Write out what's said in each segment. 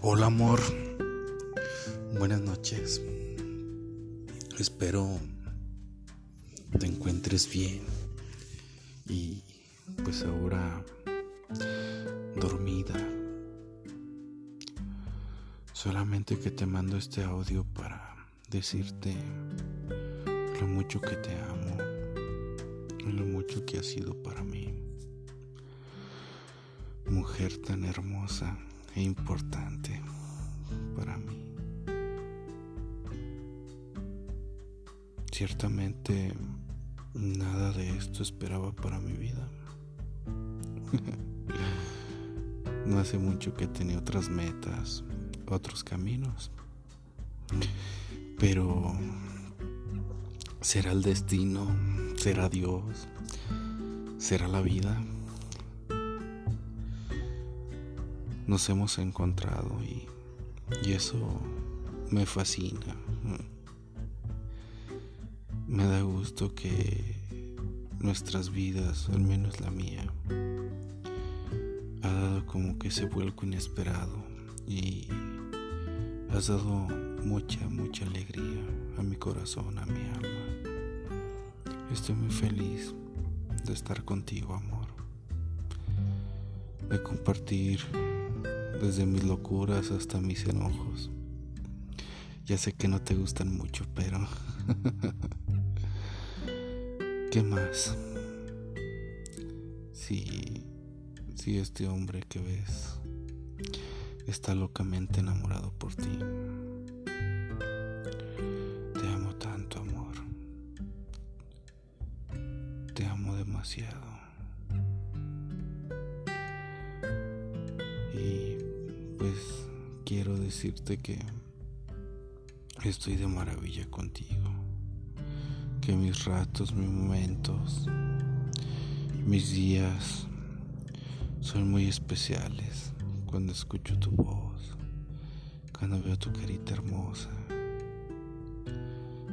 Hola amor, buenas noches. Espero te encuentres bien y pues ahora dormida. Solamente que te mando este audio para decirte lo mucho que te amo y lo mucho que has sido para mí. Mujer tan hermosa e importante para mí. Ciertamente nada de esto esperaba para mi vida. no hace mucho que tenía otras metas, otros caminos. Pero será el destino, será Dios, será la vida. Nos hemos encontrado y, y eso me fascina. Me da gusto que nuestras vidas, al menos la mía, ha dado como que ese vuelco inesperado y has dado mucha, mucha alegría a mi corazón, a mi alma. Estoy muy feliz de estar contigo, amor. De compartir desde mis locuras hasta mis enojos. Ya sé que no te gustan mucho, pero... ¿Qué más? Si, si este hombre que ves está locamente enamorado por ti. Te amo tanto, amor. Te amo demasiado. Quiero decirte que estoy de maravilla contigo que mis ratos, mis momentos, mis días son muy especiales cuando escucho tu voz, cuando veo tu carita hermosa,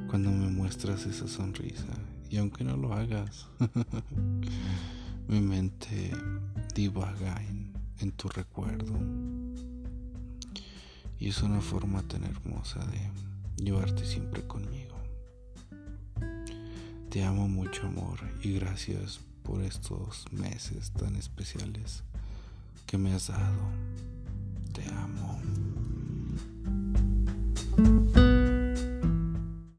cuando me muestras esa sonrisa. Y aunque no lo hagas, mi mente divaga en, tu recuerdo. Y es una forma tan hermosa de llevarte siempre conmigo. Te amo mucho amor y gracias por estos meses tan especiales que me has dado. Te amo.